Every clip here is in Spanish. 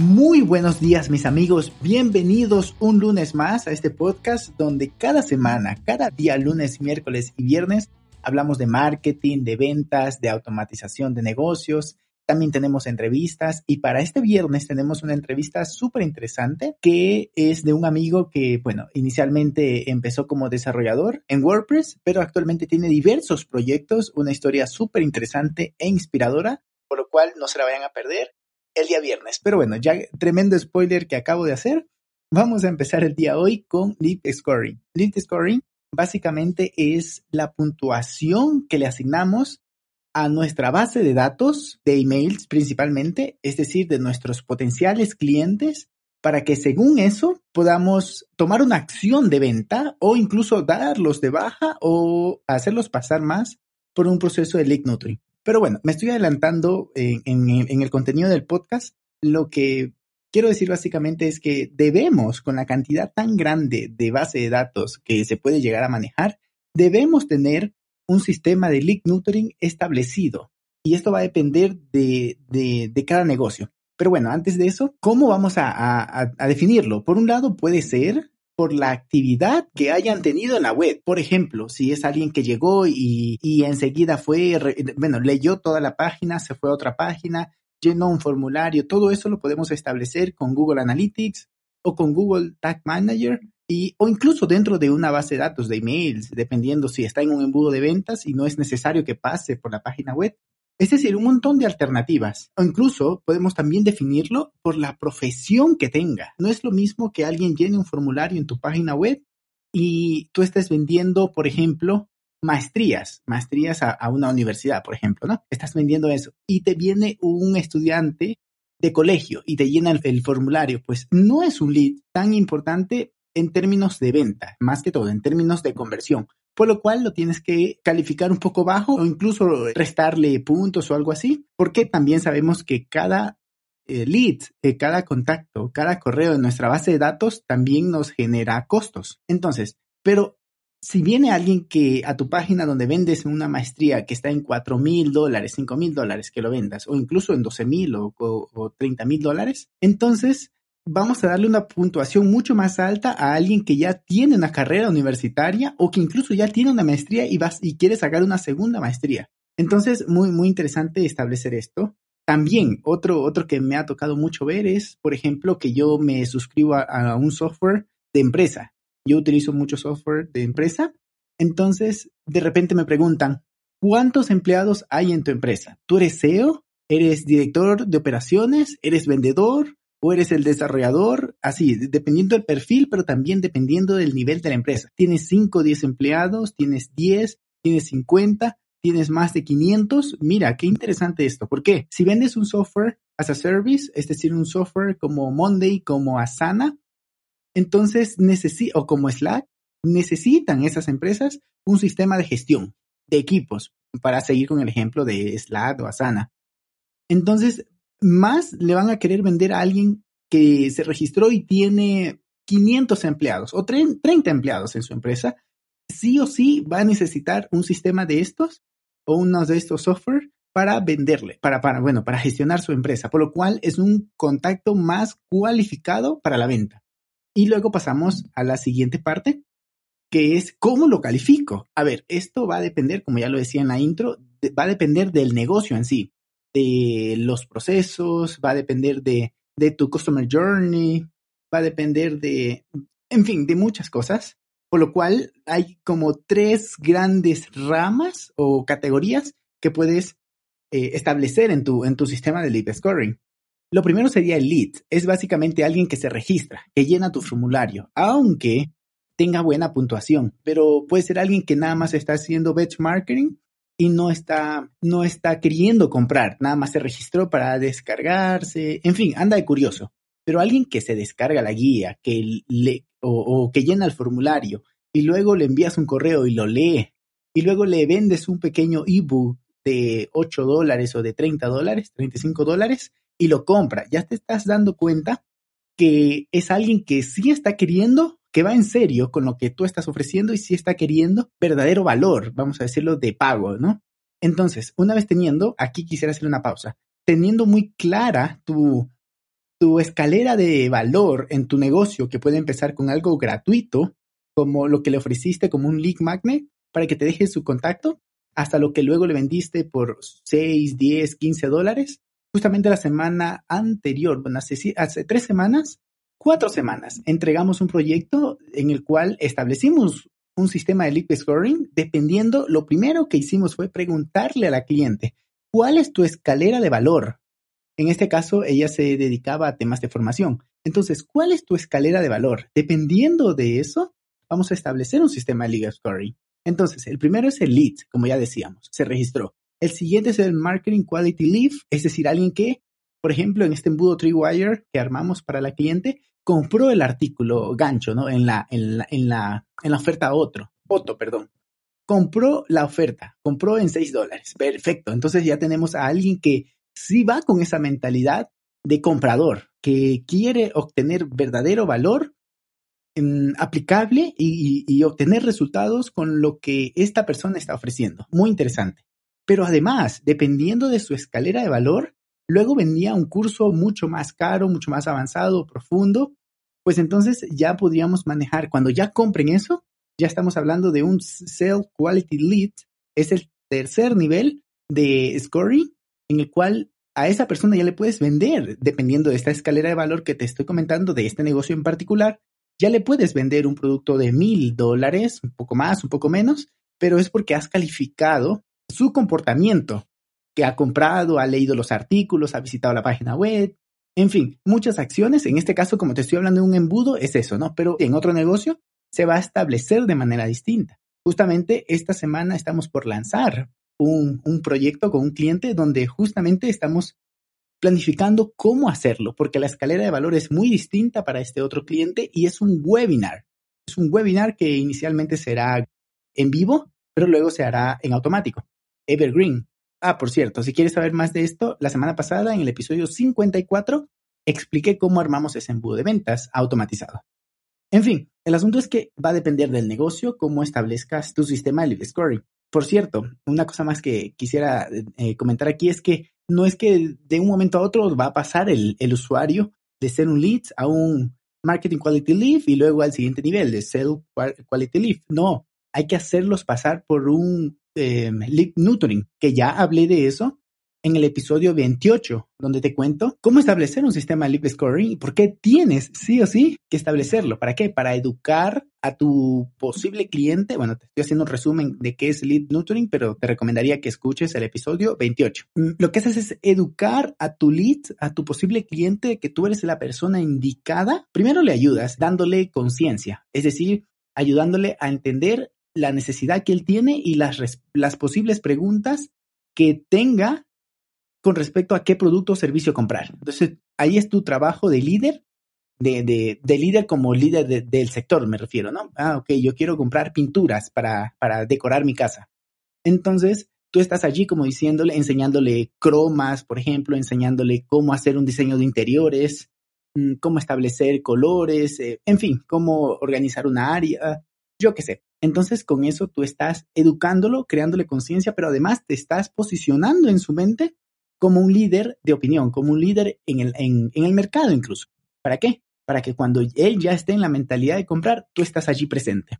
Muy buenos días mis amigos, bienvenidos un lunes más a este podcast donde cada semana, cada día lunes, miércoles y viernes hablamos de marketing, de ventas, de automatización de negocios. También tenemos entrevistas y para este viernes tenemos una entrevista súper interesante que es de un amigo que, bueno, inicialmente empezó como desarrollador en WordPress, pero actualmente tiene diversos proyectos, una historia súper interesante e inspiradora, por lo cual no se la vayan a perder el día viernes. Pero bueno, ya tremendo spoiler que acabo de hacer. Vamos a empezar el día hoy con Lead Scoring. Lead Scoring básicamente es la puntuación que le asignamos a nuestra base de datos de emails principalmente, es decir, de nuestros potenciales clientes, para que según eso podamos tomar una acción de venta o incluso darlos de baja o hacerlos pasar más por un proceso de lead nurturing. Pero bueno, me estoy adelantando en, el contenido del podcast. Lo que quiero decir básicamente es que debemos, con la cantidad tan grande de base de datos que se puede llegar a manejar, debemos tener un sistema de lead nurturing establecido. Y esto va a depender de, cada negocio. Pero bueno, antes de eso, ¿cómo vamos a, definirlo? Por un lado, puede ser por la actividad que hayan tenido en la web. Por ejemplo, si es alguien que llegó y, enseguida fue, bueno, leyó toda la página, se fue a otra página, llenó un formulario, todo eso lo podemos establecer con Google Analytics o con Google Tag Manager y, o incluso dentro de una base de datos de emails, dependiendo si está en un embudo de ventas y no es necesario que pase por la página web. Es decir, un montón de alternativas. O incluso podemos también definirlo por la profesión que tenga. No es lo mismo que alguien llene un formulario en tu página web y tú estés vendiendo, por ejemplo, maestrías, maestrías a, una universidad, por ejemplo, ¿no? Estás vendiendo eso y te viene un estudiante de colegio y te llena el formulario. Pues no es un lead tan importante en términos de venta, más que todo, en términos de conversión por lo cual lo tienes que calificar un poco bajo o incluso restarle puntos o algo así, porque también sabemos que cada eh, lead, cada contacto, cada correo de nuestra base de datos también nos genera costos. Entonces, pero si viene alguien que a tu página donde vendes una maestría que está en 4 mil dólares, 5 mil dólares que lo vendas, o incluso en 12 mil o, o 30 mil dólares, entonces vamos a darle una puntuación mucho más alta a alguien que ya tiene una carrera universitaria o que incluso ya tiene una maestría y, vas, y quiere sacar una segunda maestría. Entonces, muy, muy interesante establecer esto. También, otro, otro que me ha tocado mucho ver es, por ejemplo, que yo me suscribo a, un software de empresa. Yo utilizo mucho software de empresa. Entonces, de repente me preguntan, ¿cuántos empleados hay en tu empresa? ¿Tú eres CEO? ¿Eres director de operaciones? ¿Eres vendedor? O eres el desarrollador, así, dependiendo del perfil, pero también dependiendo del nivel de la empresa. Tienes 5 o 10 empleados, tienes 10, tienes 50, tienes más de 500. Mira, qué interesante esto. ¿Por qué? Si vendes un software as a service, es decir, un software como Monday, como Asana, entonces necesita, o como Slack, necesitan esas empresas un sistema de gestión de equipos, para seguir con el ejemplo de Slack o Asana. Entonces, más le van a querer vender a alguien que se registró y tiene 500 empleados o 30 empleados en su empresa, sí o sí va a necesitar un sistema de estos o uno de estos software para venderle, para, para, bueno, para gestionar su empresa, por lo cual es un contacto más cualificado para la venta. Y luego pasamos a la siguiente parte, que es cómo lo califico. A ver, esto va a depender, como ya lo decía en la intro, va a depender del negocio en sí de los procesos, va a depender de, tu customer journey, va a depender de, en fin, de muchas cosas. Por lo cual hay como tres grandes ramas o categorías que puedes eh, establecer en tu, en tu sistema de lead scoring. Lo primero sería el lead. Es básicamente alguien que se registra, que llena tu formulario, aunque tenga buena puntuación, pero puede ser alguien que nada más está haciendo benchmarking y no está, no está queriendo comprar, nada más se registró para descargarse, en fin, anda de curioso. Pero alguien que se descarga la guía, que le, o, que llena el formulario y luego le envías un correo y lo lee y luego le vendes un pequeño ebook de 8 dólares o de 30 dólares, 35 dólares y lo compra, ya te estás dando cuenta que es alguien que sí está queriendo, que va en serio con lo que tú estás ofreciendo y sí está queriendo verdadero valor, vamos a decirlo, de pago, ¿no? Entonces, una vez teniendo, aquí quisiera hacer una pausa, teniendo muy clara tu, tu escalera de valor en tu negocio, que puede empezar con algo gratuito, como lo que le ofreciste como un lead magnet para que te deje su contacto, hasta lo que luego le vendiste por 6, 10, 15 dólares. Justamente la semana anterior, bueno, hace, hace tres semanas, cuatro semanas, entregamos un proyecto en el cual establecimos un sistema de lead scoring dependiendo, lo primero que hicimos fue preguntarle a la cliente, ¿cuál es tu escalera de valor? En este caso, ella se dedicaba a temas de formación. Entonces, ¿cuál es tu escalera de valor? Dependiendo de eso, vamos a establecer un sistema de lead scoring. Entonces, el primero es el lead, como ya decíamos, se registró. El siguiente es el Marketing Quality Lead, es decir, alguien que, por ejemplo, en este embudo Treewire que armamos para la cliente, compró el artículo gancho, ¿no? En la, en la, en la, en la oferta otro, otro, perdón. Compró la oferta, compró en 6 dólares. Perfecto. Entonces ya tenemos a alguien que sí va con esa mentalidad de comprador, que quiere obtener verdadero valor aplicable y, obtener resultados con lo que esta persona está ofreciendo. Muy interesante. Pero además, dependiendo de su escalera de valor, luego vendía un curso mucho más caro, mucho más avanzado, profundo, pues entonces ya podríamos manejar, cuando ya compren eso, ya estamos hablando de un Sell Quality Lead, es el tercer nivel de scoring en el cual a esa persona ya le puedes vender, dependiendo de esta escalera de valor que te estoy comentando, de este negocio en particular, ya le puedes vender un producto de mil dólares, un poco más, un poco menos, pero es porque has calificado su comportamiento, que ha comprado, ha leído los artículos, ha visitado la página web, en fin, muchas acciones. En este caso, como te estoy hablando de un embudo, es eso, ¿no? Pero en otro negocio se va a establecer de manera distinta. Justamente esta semana estamos por lanzar un, un proyecto con un cliente donde justamente estamos planificando cómo hacerlo, porque la escalera de valor es muy distinta para este otro cliente y es un webinar. Es un webinar que inicialmente será en vivo, pero luego se hará en automático. Evergreen. Ah, por cierto, si quieres saber más de esto, la semana pasada, en el episodio 54, expliqué cómo armamos ese embudo de ventas automatizado. En fin, el asunto es que va a depender del negocio cómo establezcas tu sistema de lead scoring. Por cierto, una cosa más que quisiera eh, comentar aquí es que no es que de un momento a otro va a pasar el, usuario de ser un lead a un marketing quality lead y luego al siguiente nivel de sell quality lead. No, hay que hacerlos pasar por un eh, lead nurturing, que ya hablé de eso en el episodio 28, donde te cuento cómo establecer un sistema de lead scoring y por qué tienes sí o sí que establecerlo. ¿Para qué? Para educar a tu posible cliente. Bueno, te estoy haciendo un resumen de qué es lead nurturing, pero te recomendaría que escuches el episodio 28. Mm, lo que haces es educar a tu lead, a tu posible cliente, que tú eres la persona indicada. Primero le ayudas dándole conciencia, es decir, ayudándole a entender la necesidad que él tiene y las, las posibles preguntas que tenga con respecto a qué producto o servicio comprar. Entonces, ahí es tu trabajo de líder, de, de, de líder como líder del sector, me refiero, ¿no? Ah, ok, yo quiero comprar pinturas para, para decorar mi casa. Entonces, tú estás allí como diciéndole, enseñándole cromas, por ejemplo, enseñándole cómo hacer un diseño de interiores, mm, cómo establecer colores, eh, en fin, cómo organizar una área, yo qué sé. Entonces, con eso tú estás educándolo, creándole conciencia, pero además te estás posicionando en su mente como un líder de opinión, como un líder en el, mercado incluso. ¿Para qué? Para que cuando él ya esté en la mentalidad de comprar, tú estás allí presente.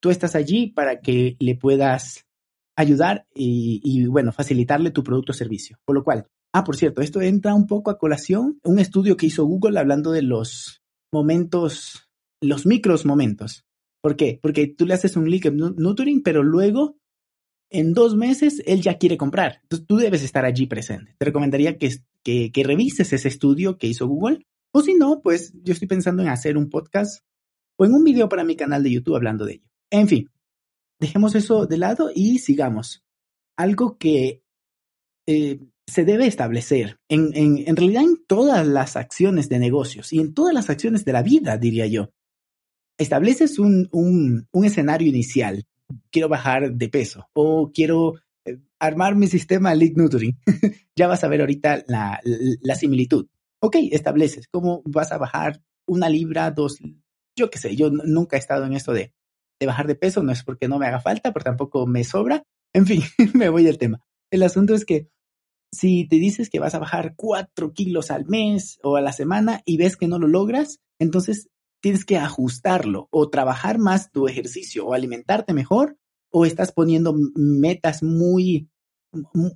Tú estás allí para que le puedas ayudar y, y, bueno, facilitarle tu producto o servicio. Por lo cual, ah, por cierto, esto entra un poco a colación, un estudio que hizo Google hablando de los momentos, los micros momentos. ¿Por qué? Porque tú le haces un link nurturing, pero luego en dos meses él ya quiere comprar. Entonces tú debes estar allí presente. Te recomendaría que, que, revises ese estudio que hizo Google. O si no, pues yo estoy pensando en hacer un podcast o en un video para mi canal de YouTube hablando de ello. En fin, dejemos eso de lado y sigamos. Algo que eh, se debe establecer en, en, realidad en todas las acciones de negocios y en todas las acciones de la vida, diría yo. Estableces un, un, escenario inicial. Quiero bajar de peso o quiero eh, armar mi sistema League Nurturing. ya vas a ver ahorita la, la, similitud. Ok, estableces cómo vas a bajar una libra, dos, yo qué sé, yo nunca he estado en esto de, de bajar de peso, no es porque no me haga falta, pero tampoco me sobra. En fin, me voy del tema. El asunto es que si te dices que vas a bajar cuatro kilos al mes o a la semana y ves que no lo logras, entonces tienes que ajustarlo o trabajar más tu ejercicio o alimentarte mejor o estás poniendo metas muy,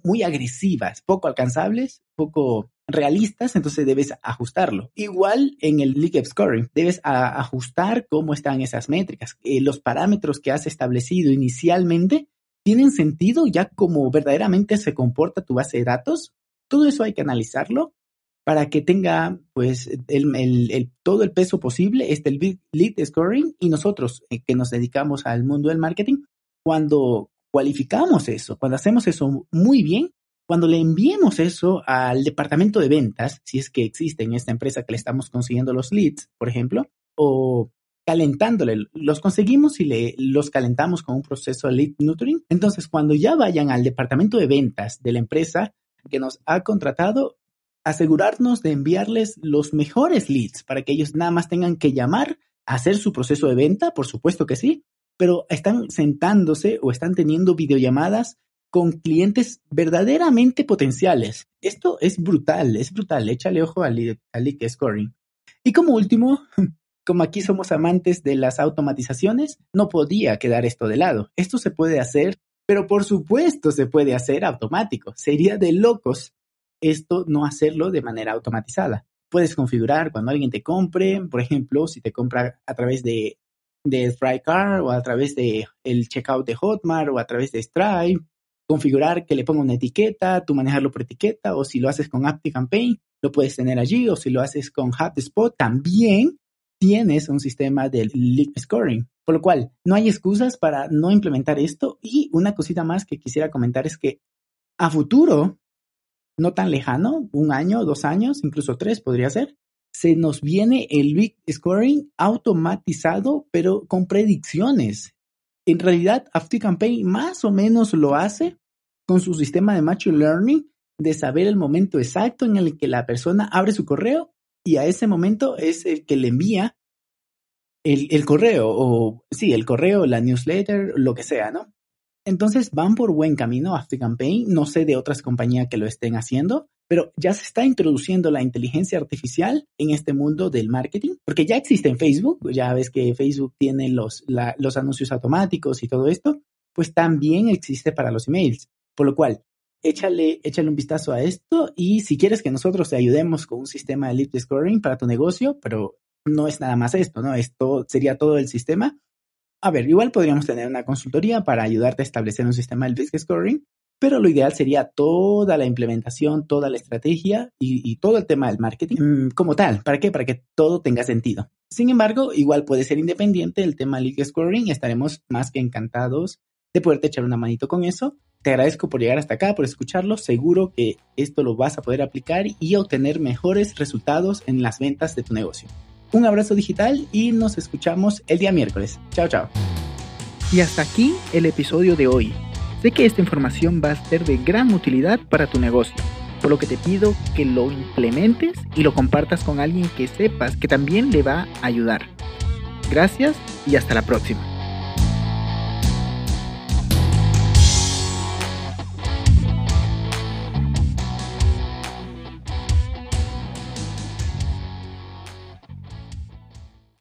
muy agresivas, poco alcanzables, poco realistas, entonces debes ajustarlo. Igual en el League Scoring, debes ajustar cómo están esas métricas. Eh, los parámetros que has establecido inicialmente tienen sentido ya como verdaderamente se comporta tu base de datos. Todo eso hay que analizarlo para que tenga pues todo el peso posible, este el lead scoring y nosotros eh, que nos dedicamos al mundo del marketing, cuando cualificamos eso, cuando hacemos eso muy bien, cuando le enviemos eso al departamento de ventas, si es que existe en esta empresa que le estamos consiguiendo los leads, por ejemplo, o calentándole, los conseguimos y le, los calentamos con un proceso de lead nurturing. Entonces, cuando ya vayan al departamento de ventas de la empresa que nos ha contratado, asegurarnos de enviarles los mejores leads para que ellos nada más tengan que llamar, hacer su proceso de venta, por supuesto que sí, pero están sentándose o están teniendo videollamadas con clientes verdaderamente potenciales. Esto es brutal, es brutal. Échale ojo al lead scoring. Y como último, como aquí somos amantes de las automatizaciones, no podía quedar esto de lado. Esto se puede hacer, pero por supuesto se puede hacer automático. Sería de locos esto no hacerlo de manera automatizada. Puedes configurar cuando alguien te compre, por ejemplo, si te compra a través de, de Car o a través de el checkout de Hotmart o a través de Stripe, configurar que le ponga una etiqueta, tú manejarlo por etiqueta, o si lo haces con ActiveCampaign, lo puedes tener allí, o si lo haces con HubSpot, también tienes un sistema de lead scoring. Por lo cual, no hay excusas para no implementar esto. Y una cosita más que quisiera comentar es que a futuro, no tan lejano, un año, dos años, incluso tres podría ser, se nos viene el lead scoring automatizado, pero con predicciones. En realidad, ActiveCampaign más o menos lo hace con su sistema de Machine Learning de saber el momento exacto en el que la persona abre su correo y a ese momento es el que le envía el, correo, o sí, el correo, la newsletter, lo que sea, ¿no? Entonces van por buen camino Campaign. No sé de otras compañías que lo estén haciendo, pero ya se está introduciendo la inteligencia artificial en este mundo del marketing, porque ya existe en Facebook, ya ves que Facebook tiene los, los anuncios automáticos y todo esto, pues también existe para los emails. Por lo cual, échale, échale un vistazo a esto y si quieres que nosotros te ayudemos con un sistema de lead scoring para tu negocio, pero no es nada más esto, ¿no? Esto sería todo el sistema. A ver, igual podríamos tener una consultoría para ayudarte a establecer un sistema de lead scoring, pero lo ideal sería toda la implementación, toda la estrategia y, todo el tema del marketing mm, como tal. ¿Para qué? Para que todo tenga sentido. Sin embargo, igual puede ser independiente el tema lead scoring y estaremos más que encantados de poderte echar una manito con eso. Te agradezco por llegar hasta acá, por escucharlo. Seguro que esto lo vas a poder aplicar y obtener mejores resultados en las ventas de tu negocio. Un abrazo digital y nos escuchamos el día miércoles. Chao, chao. Y hasta aquí el episodio de hoy. Sé que esta información va a ser de gran utilidad para tu negocio, por lo que te pido que lo implementes y lo compartas con alguien que sepas que también le va a ayudar. Gracias y hasta la próxima.